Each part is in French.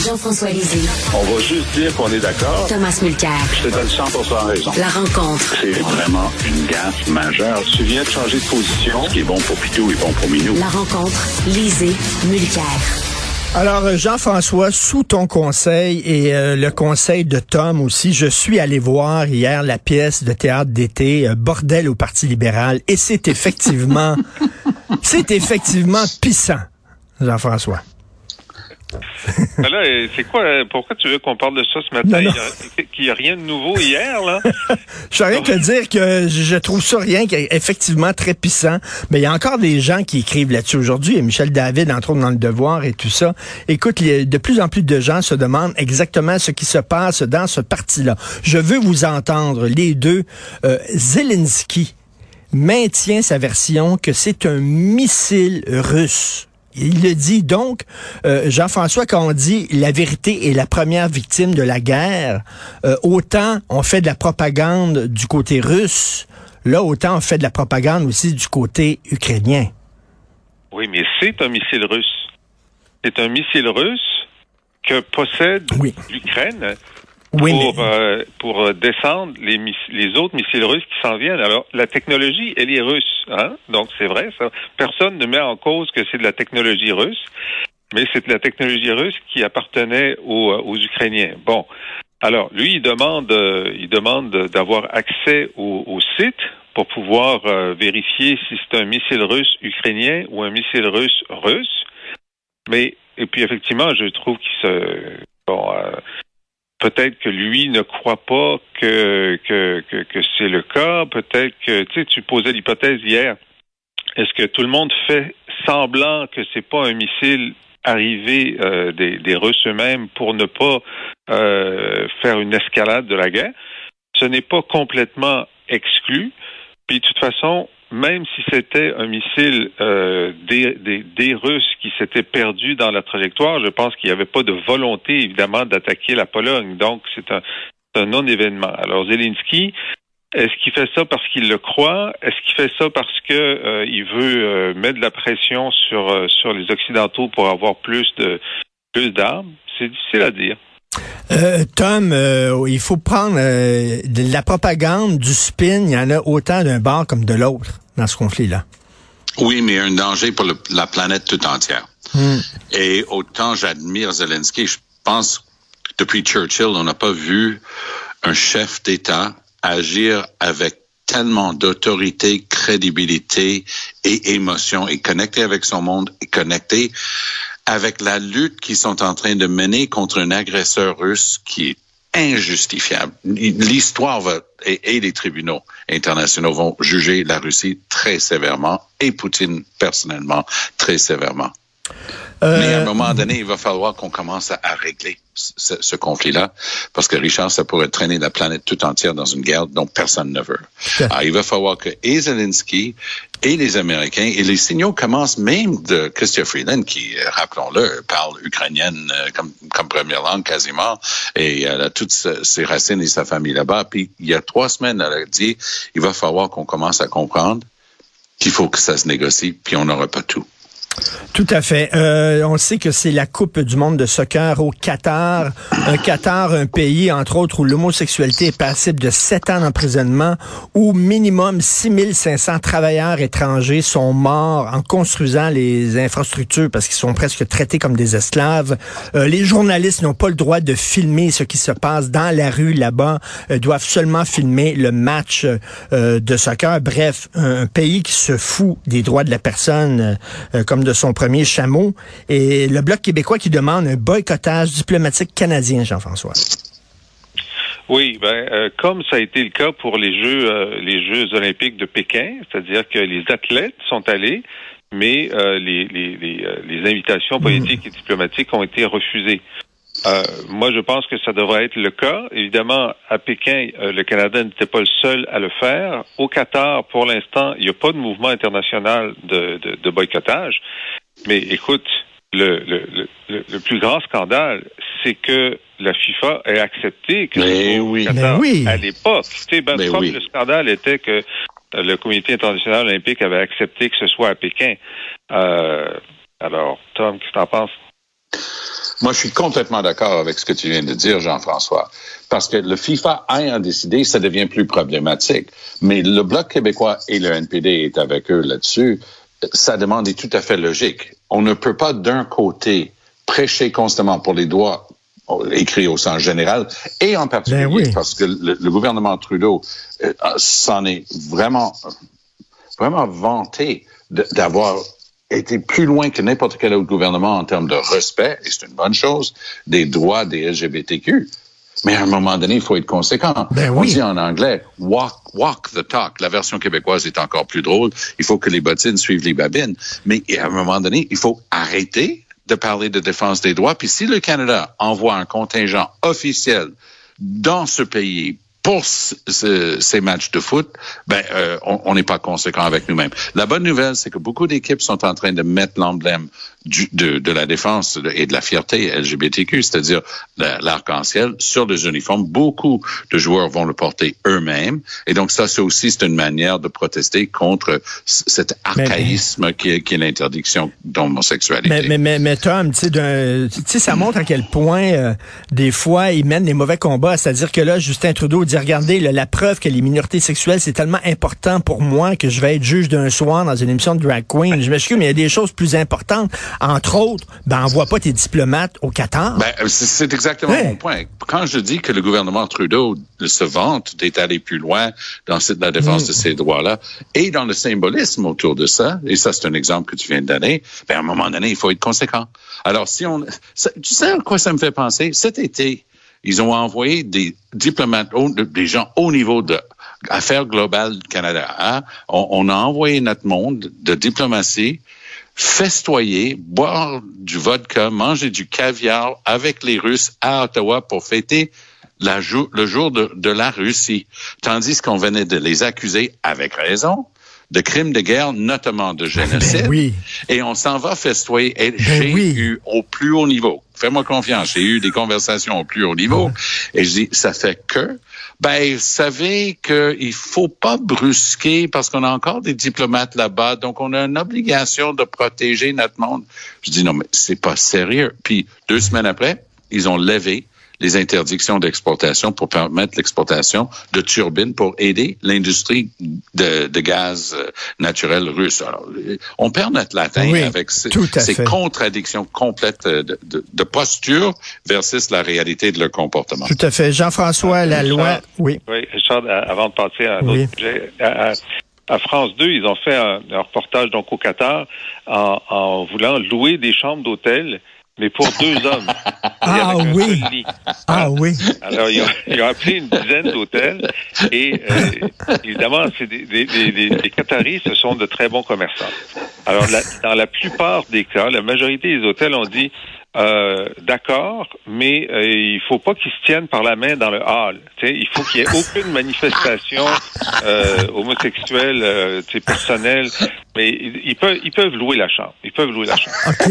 Jean-François Lisée. On va juste dire qu'on est d'accord. Thomas Mulcair. Je te donne 100 raison. La rencontre. C'est vraiment une gaffe majeure. Tu viens de changer de position. Ce qui est bon pour Pitou est bon pour Minou. La rencontre. Lisée. Mulcair. Alors, euh, Jean-François, sous ton conseil et euh, le conseil de Tom aussi, je suis allé voir hier la pièce de théâtre d'été euh, Bordel au Parti libéral et c'est effectivement, c'est effectivement pissant, Jean-François. Ben là, c'est quoi, pourquoi tu veux qu'on parle de ça ce matin? Non, non. Il n'y a, rien de nouveau hier, là? Je rien te dire que je trouve ça rien qu'effectivement très puissant. Mais il y a encore des gens qui écrivent là-dessus aujourd'hui. A Michel David, entre autres, dans Le Devoir et tout ça. Écoute, de plus en plus de gens se demandent exactement ce qui se passe dans ce parti-là. Je veux vous entendre, les deux. Euh, Zelensky maintient sa version que c'est un missile russe. Il le dit donc, euh, Jean-François, quand on dit la vérité est la première victime de la guerre, euh, autant on fait de la propagande du côté russe, là autant on fait de la propagande aussi du côté ukrainien. Oui, mais c'est un missile russe. C'est un missile russe que possède l'Ukraine oui, pour, euh, pour euh, descendre les, les autres missiles russes qui s'en viennent. Alors, la technologie, elle est russe. Hein? Donc, c'est vrai, ça. Personne ne met en cause que c'est de la technologie russe, mais c'est de la technologie russe qui appartenait aux, euh, aux Ukrainiens. Bon. Alors, lui, il demande, il demande d'avoir accès au, au, site pour pouvoir vérifier si c'est un missile russe ukrainien ou un missile russe russe. Mais, et puis, effectivement, je trouve qu'il se, bon, Peut-être que lui ne croit pas que, que, que, que c'est le cas. Peut-être que, tu sais, tu posais l'hypothèse hier. Est-ce que tout le monde fait semblant que c'est pas un missile arrivé euh, des, des, Russes eux-mêmes pour ne pas euh, faire une escalade de la guerre? Ce n'est pas complètement exclu. Puis de toute façon, même si c'était un missile euh, des, des, des, Russes qui s'était perdu dans la trajectoire, je pense qu'il n'y avait pas de volonté, évidemment, d'attaquer la Pologne. Donc, c'est un, un non-événement. Alors, Zelensky, est-ce qu'il fait ça parce qu'il le croit? Est-ce qu'il fait ça parce que euh, veut euh, mettre de la pression sur, euh, sur les Occidentaux pour avoir plus de plus d'armes? C'est difficile à dire. Euh, Tom, euh, il faut prendre euh, de la propagande, du spin. Il y en a autant d'un bord comme de l'autre dans ce conflit-là. Oui, mais un danger pour le, la planète tout entière. Hmm. Et autant j'admire Zelensky, je pense que depuis Churchill, on n'a pas vu un chef d'État agir avec tellement d'autorité, crédibilité et émotion et connecté avec son monde et connecté avec la lutte qu'ils sont en train de mener contre un agresseur russe qui est injustifiable. L'histoire va et, et, les tribunaux internationaux vont juger la Russie très sévèrement et Poutine personnellement très sévèrement. Euh... Mais à un moment donné, il va falloir qu'on commence à, à régler ce, ce conflit-là, parce que Richard, ça pourrait traîner la planète tout entière dans une guerre dont personne ne veut. Alors, il va falloir que et Zelensky et les Américains, et les signaux commencent même de Christian Freeland, qui, rappelons-le, parle ukrainienne euh, comme, comme première langue quasiment, et elle a toutes ses racines et sa famille là-bas. Puis il y a trois semaines, elle a dit, il va falloir qu'on commence à comprendre qu'il faut que ça se négocie, puis on n'aura pas tout. Tout à fait. Euh, on sait que c'est la Coupe du monde de soccer au Qatar. Un Qatar, un pays, entre autres, où l'homosexualité est passible de 7 ans d'emprisonnement, où minimum 6500 travailleurs étrangers sont morts en construisant les infrastructures parce qu'ils sont presque traités comme des esclaves. Euh, les journalistes n'ont pas le droit de filmer ce qui se passe dans la rue là-bas, doivent seulement filmer le match euh, de soccer. Bref, un, pays qui se fout des droits de la personne euh, de son premier chameau. Et le Bloc québécois qui demande un boycottage diplomatique canadien, Jean-François. Oui, ben euh, comme ça a été le cas pour les Jeux euh, les Jeux olympiques de Pékin, c'est-à-dire que les athlètes sont allés, mais euh, les, les, les, les, invitations politiques mmh. et diplomatiques ont été refusées. Euh, moi, je pense que ça devrait être le cas. Évidemment, à Pékin, euh, le Canada n'était pas le seul à le faire. Au Qatar, pour l'instant, il n'y a pas de mouvement international de, de, de boycottage. Mais écoute, le, le, le, le, plus grand scandale, c'est que la FIFA ait accepté que mais oui, Qatar, mais oui. à l'époque, tu sais, ben, comme oui. le scandale était que le Comité international olympique avait accepté que ce soit à Pékin. Euh, alors, Tom, qu'est-ce que tu en penses? Moi, je suis complètement d'accord avec ce que tu viens de dire, Jean-François. Parce que le FIFA ayant décidé, ça devient plus problématique. Mais le Bloc québécois et le NPD est avec eux là-dessus. Sa demande est tout à fait logique. On ne peut pas d'un côté prêcher constamment pour les droits écrits au sens général et en particulier Ben oui. parce que le, le gouvernement Trudeau euh, s'en est vraiment vraiment vanté d'avoir été plus loin que n'importe quel autre gouvernement en termes de respect, et c'est une bonne chose, des droits des LGBTQ. Mais à un moment donné, il faut être conséquent. Ben On oui. dit en anglais, walk, walk the talk. La version québécoise est encore plus drôle. Il faut que les bottines suivent les babines. Mais à un moment donné, il faut arrêter de parler de défense des droits. Puis si le Canada envoie un contingent officiel dans ce pays pour ce- ce- ces matchs de foot, ben euh, on n'est pas conséquent avec nous-mêmes. La bonne nouvelle, c'est que beaucoup d'équipes sont en train de mettre l'emblème du- de, de la défense et de la fierté LGBTQ, c'est-à-dire la- l'arc-en-ciel sur les uniformes. Beaucoup de joueurs vont le porter eux-mêmes, et donc ça, c'est aussi c'est une manière de protester contre cet Mais- archaïsme qui est, qui est l'interdiction d'homosexualité. Mais, mais, mais, Tom, tu sais, d'un- tu sais, ça montre à quel point, euh, des fois, ils mènent des mauvais combats. C'est-à-dire que là, Justin Trudeau dit, regardez, là, la preuve que les minorités sexuelles, c'est tellement important pour moi que je vais être juge d'un soir dans une émission de drag queen. Je m'excuse, mais il y a des choses plus importantes. Entre autres, ben, envoie pas tes diplomates au Qatar. Ben, c'est- c'est exactement Ouais. mon point. Quand je dis que le gouvernement Trudeau se vante d'être allé plus loin dans la défense de ces droits-là et dans le symbolisme autour de ça, et ça c'est un exemple que tu viens de donner, ben, à un moment donné, il faut être conséquent. Alors, si on... ça- tu sais à quoi ça me fait penser? Cet été, ils ont envoyé des diplomates, des gens au niveau de Affaires globales du Canada. hein. On, on a envoyé notre monde de diplomatie festoyer, boire du vodka, manger du caviar avec les Russes à Ottawa pour fêter la le jour de, de la Russie, tandis qu'on venait de les accuser, avec raison, de crimes de guerre, notamment de génocide. Ben oui. Et on s'en va festoyer. Et j'ai oui. eu au plus haut niveau, fais-moi confiance, j'ai eu des conversations au plus haut niveau, et je dis, ça fait que, ben, vous savez qu'il faut pas brusquer parce qu'on a encore des diplomates là-bas, donc on a une obligation de protéger notre monde. Je dis, non, mais c'est pas sérieux. Puis, deux semaines après, ils ont levé les interdictions d'exportation pour permettre l'exportation de turbines pour aider l'industrie de, de gaz euh, naturel russe. Alors, euh, on perd notre latin Oui, avec ces, ces contradictions complètes euh, de, de, de posture versus la réalité de leur comportement. Tout à fait. Jean-François, la loi. Oui. Oui, Richard, avant de passer à un Oui. autre sujet, à, à- à France 2, ils ont fait un, un reportage donc au Qatar en, en voulant louer des chambres d'hôtel, mais pour deux hommes. Ah oui. Ah oui. Alors, ils ont, ils ont appelé une dizaine d'hôtels et euh, évidemment, c'est des, des, des, des- les Qataris, ce sont de très bons commerçants. Alors, la- dans la plupart des cas, la majorité des hôtels ont dit euh, d'accord, mais euh, il faut pas qu'ils se tiennent par la main dans le hall. Tu sais, il faut qu'il y ait aucune manifestation euh, homosexuelle, euh, tu sais, personnelle. Mais ils, peuvent, ils peuvent louer la chambre. Ils peuvent louer la chambre. OK.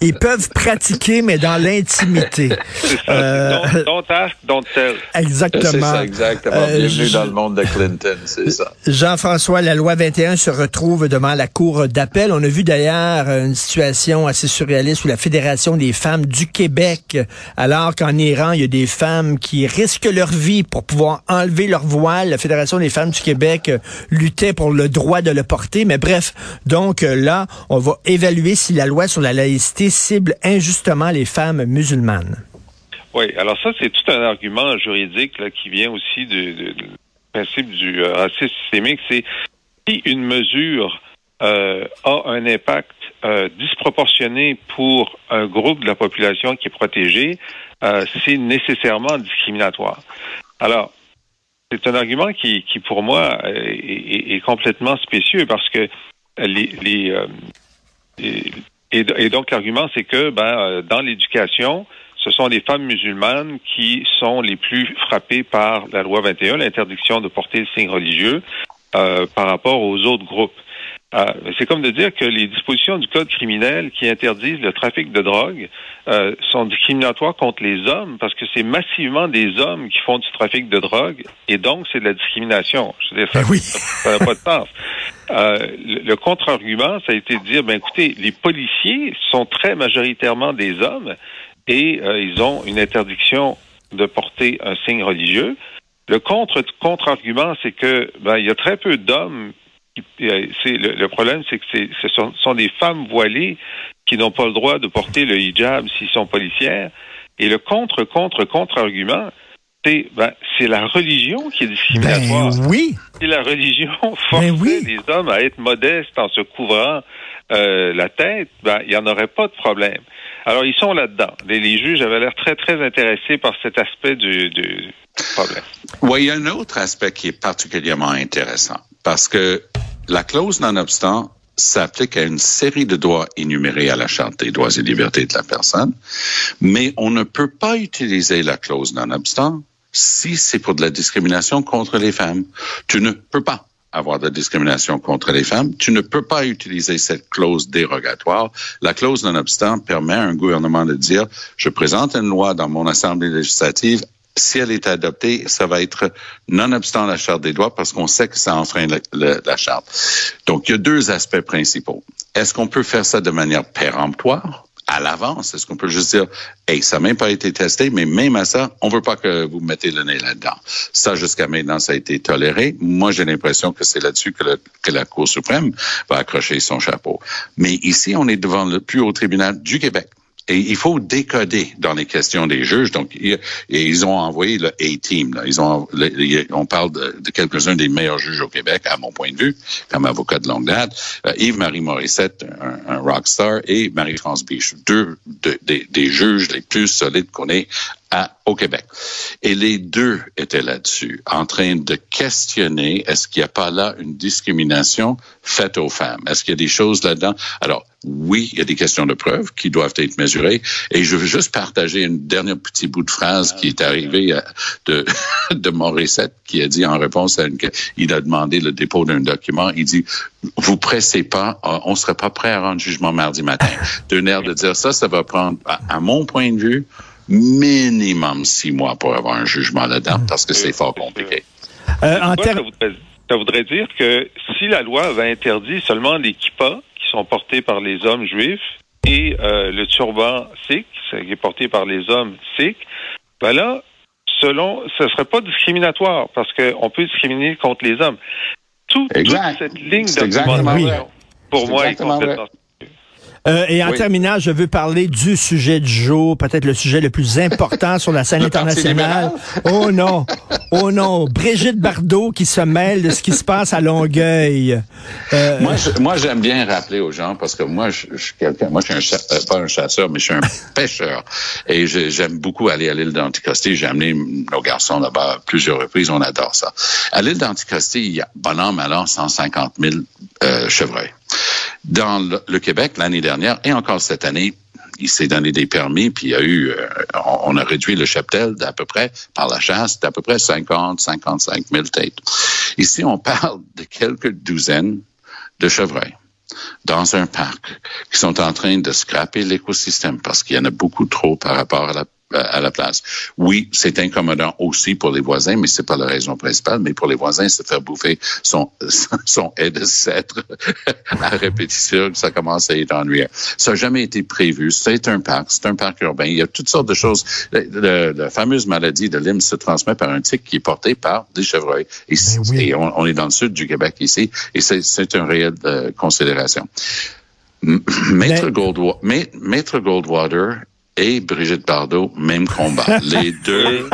Ils peuvent pratiquer, mais dans l'intimité. C'est ça. Euh, Don't, don't ask, don't tell. Exactement. C'est ça, exactement. Euh, Bienvenue je- dans le monde de Clinton, c'est ça. Jean-François, la loi 21 se retrouve devant la cour d'appel. On a vu d'ailleurs une situation assez surréaliste où la Fédération des femmes du Québec, alors qu'en Iran, il y a des femmes qui risquent leur vie pour pouvoir enlever leur voile, la Fédération des femmes du Québec euh, luttait pour le droit de le porter. Mais bref, donc euh, là, on va évaluer si la loi sur la laïcité cible injustement les femmes musulmanes. Oui, alors ça, c'est tout un argument juridique qui vient aussi du, du- principe du euh, racisme systémique. C'est si une mesure euh, a un impact disproportionné pour un groupe de la population qui est protégé, c'est nécessairement discriminatoire. Alors, c'est un argument qui, pour moi, est complètement spécieux parce que euh, et donc l'argument, c'est que ben, euh, dans l'éducation, ce sont les femmes musulmanes qui sont les plus frappées par la loi 21, l'interdiction de porter le signe religieux, euh, par rapport aux autres groupes. Euh, c'est comme de dire que les dispositions du code criminel qui interdisent le trafic de drogue euh, sont discriminatoires contre les hommes parce que c'est massivement des hommes qui font du trafic de drogue et donc c'est de la discrimination. Je veux dire, ça Ben oui. ça n'a pas de sens. Euh, le, le contre-argument, ça a été de dire, ben écoutez, les policiers sont très majoritairement des hommes et euh, ils ont une interdiction de porter un signe religieux. Le contre contre-argument, c'est que ben, il y a très peu d'hommes. Euh, c'est le, le, problème, c'est que ce sont, sont, des femmes voilées qui n'ont pas le droit de porter le hijab s'ils sont policières. Et le contre contre contre argument, c'est ben, c'est la religion qui est discriminatoire. Ben, oui. Si la religion ben oui. les hommes à être modestes en se couvrant euh, la tête, ben il y en aurait pas de problème. Alors ils sont là-dedans. Les, les, juges avaient l'air très très intéressés par cet aspect du, du problème. Oui, il y a un autre aspect qui est particulièrement intéressant parce que la clause non-obstant s'applique à une série de droits énumérés à la Charte des droits et libertés de la personne, mais on ne peut pas utiliser la clause non-obstant si c'est pour de la discrimination contre les femmes. Tu ne peux pas avoir de discrimination contre les femmes. Tu ne peux pas utiliser cette clause dérogatoire. La clause non-obstant permet à un gouvernement de dire, je présente une loi dans mon assemblée législative si elle est adoptée, ça va être nonobstant la charte des droits parce qu'on sait que ça enfreint la, charte. Donc, il y a deux aspects principaux. Est-ce qu'on peut faire ça de manière péremptoire? à l'avance? Est-ce qu'on peut juste dire, hey, ça n'a même pas été testé, mais même à ça, on veut pas que vous mettez le nez là-dedans. Ça, jusqu'à maintenant, ça a été toléré. Moi, j'ai l'impression que c'est là-dessus que la Cour suprême va accrocher son chapeau. Mais ici, on est devant le plus haut tribunal du Québec. Et il faut décoder dans les questions des juges. Donc, ils ont envoyé le A-Team. Ils ont, on parle de, quelques-uns des meilleurs juges au Québec, à mon point de vue, comme avocat de longue date. Euh, Yves-Marie Morissette, un, un rockstar, et Marie-France Biche, deux de, de, des juges les plus solides qu'on ait au Québec. Et les deux étaient là-dessus, en train de questionner est-ce qu'il n'y a pas là une discrimination faite aux femmes? Est-ce qu'il y a des choses là-dedans? Alors, oui, il y a des questions de preuve qui doivent être mesurées. Et je veux juste partager une dernière petit bout de phrase qui est arrivé de, de Morissette, qui a dit en réponse à une, il a demandé le dépôt d'un document. Il dit, vous pressez pas, on serait pas prêt à rendre jugement mardi matin. D'un air de dire ça, ça va prendre, à, à mon point de vue, minimum six mois pour avoir un jugement là-dedans parce que c'est fort compliqué. Euh, en ça, voudrait, ça voudrait dire que si la loi avait interdit seulement les kippas sont portés par les hommes juifs et euh, le turban sikh qui est porté par les hommes sikhs, ben là, selon, ce serait pas discriminatoire parce qu'on peut discriminer contre les hommes. Tout, toute cette ligne d'argumentation, pour moi, est complètement euh, et en oui. terminant, je veux parler du sujet du jour, peut-être le sujet le plus important sur la scène internationale. Oh non, oh non, Brigitte Bardot qui se mêle de ce qui se passe à Longueuil. Euh, moi, je, moi, j'aime bien rappeler aux gens parce que moi, je, je suis quelqu'un, moi, je suis un euh, pas un chasseur, mais je suis un pêcheur et j'aime beaucoup aller à l'île d'Anticosti. J'ai amené nos garçons là-bas plusieurs reprises. On adore ça. À l'île d'Anticosti, il y a bon an, mal an, 150 000 euh, chevreuils. Dans le, le Québec, l'année dernière et encore cette année, il s'est donné des permis, puis il y a eu, euh, on a réduit le cheptel d'à peu près, par la chasse, d'à peu près 50, 55 000 têtes. Ici, on parle de quelques douzaines de chevreuils dans un parc qui sont en train de scraper l'écosystème parce qu'il y en a beaucoup trop par rapport à la à la place. Oui, c'est incommodant aussi pour les voisins, mais c'est pas la raison principale. Mais pour les voisins, se faire bouffer son son aide de cèdre à répétition, ça commence à être ennuyeux. Ça n'a jamais été prévu. C'est un parc, c'est un parc urbain. Il y a toutes sortes de choses. Le, la fameuse maladie de Lyme se transmet par un tic qui est porté par des chevreuils. Et, oui. et on, on, est dans le sud du Québec ici, et c'est une réelle euh, considération. Maître, Maître Goldwater et Brigitte Bardot, même combat. Les deux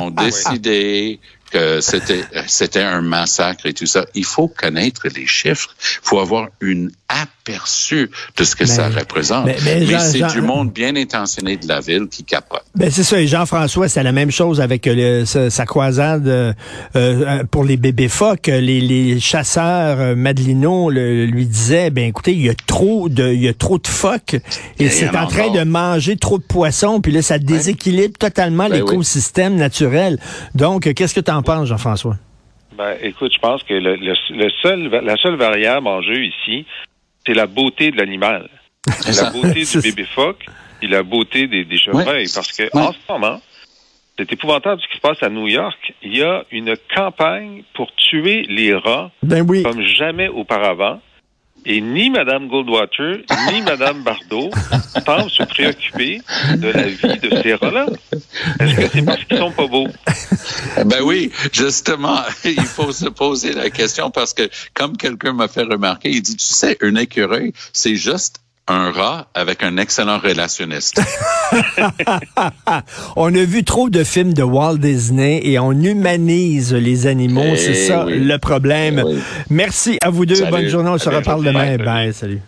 ont décidé que c'était c'était un massacre et tout ça. Il faut connaître les chiffres. Il faut avoir une aperçu de ce que mais, ça représente. Mais, mais, mais c'est du monde bien intentionné de la ville qui capote. Ben c'est ça. Et Jean-François, c'est la même chose avec le, sa, sa, croisade euh, euh, pour les bébés phoques. Les, les chasseurs euh, Madelino le, lui disaient, ben écoutez, il y a trop de, il y a trop de phoques et, et c'est en train de manger trop de poissons. Puis là, ça déséquilibre totalement ben l'écosystème oui. naturel. Donc, qu'est-ce que tu en penses, Jean-François? Ben, écoute, je pense que le, le, le, seul, la seule variable en jeu ici, c'est la beauté de l'animal. la beauté du bébé phoque et la beauté des, des chevreuils. Ouais. Parce que ouais. en ce moment, c'est épouvantable ce qui se passe à New York. Il y a une campagne pour tuer les rats ben oui. comme jamais auparavant. Et ni Mme Goldwater, ni Mme Bardot semblent se préoccuper de la vie de ces rats-là. Est-ce que c'est parce qu'ils sont pas beaux? Ben oui, justement, il faut se poser la question parce que, comme quelqu'un m'a fait remarquer, il dit, tu sais, un écureuil, c'est juste un rat avec un excellent relationniste. on a vu trop de films de Walt Disney et on humanise les animaux. Eh c'est ça oui. le problème. Eh oui. Merci à vous deux. Salut. Bonne journée. On se reparle demain. Bye. Salut.